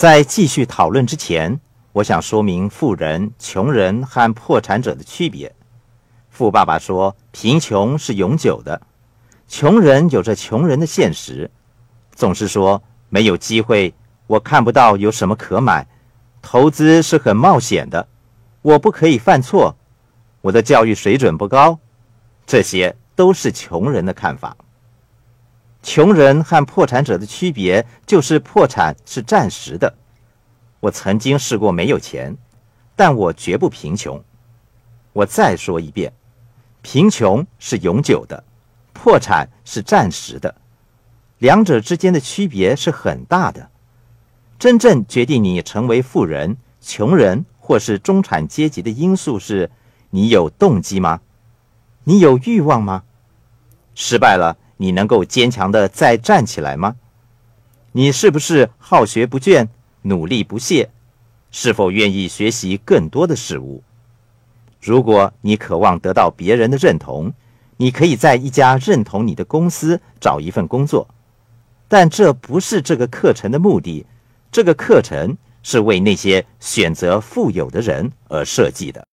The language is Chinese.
在继续讨论之前，我想说明富人、穷人和破产者的区别。富爸爸说，贫穷是永久的，穷人有着穷人的现实，总是说没有机会，我看不到有什么可买，投资是很冒险的，我不可以犯错，我的教育水准不高，这些都是穷人的看法。穷人和破产者的区别就是破产是暂时的。我曾经试过没有钱，但我绝不贫穷。我再说一遍，贫穷是永久的，破产是暂时的，两者之间的区别是很大的。真正决定你成为富人、穷人或是中产阶级的因素是：你有动机吗？你有欲望吗？失败了。你能够坚强的再站起来吗？你是不是好学不倦、努力不懈？是否愿意学习更多的事物？如果你渴望得到别人的认同，你可以在一家认同你的公司找一份工作，但这不是这个课程的目的。这个课程是为那些选择富有的人而设计的。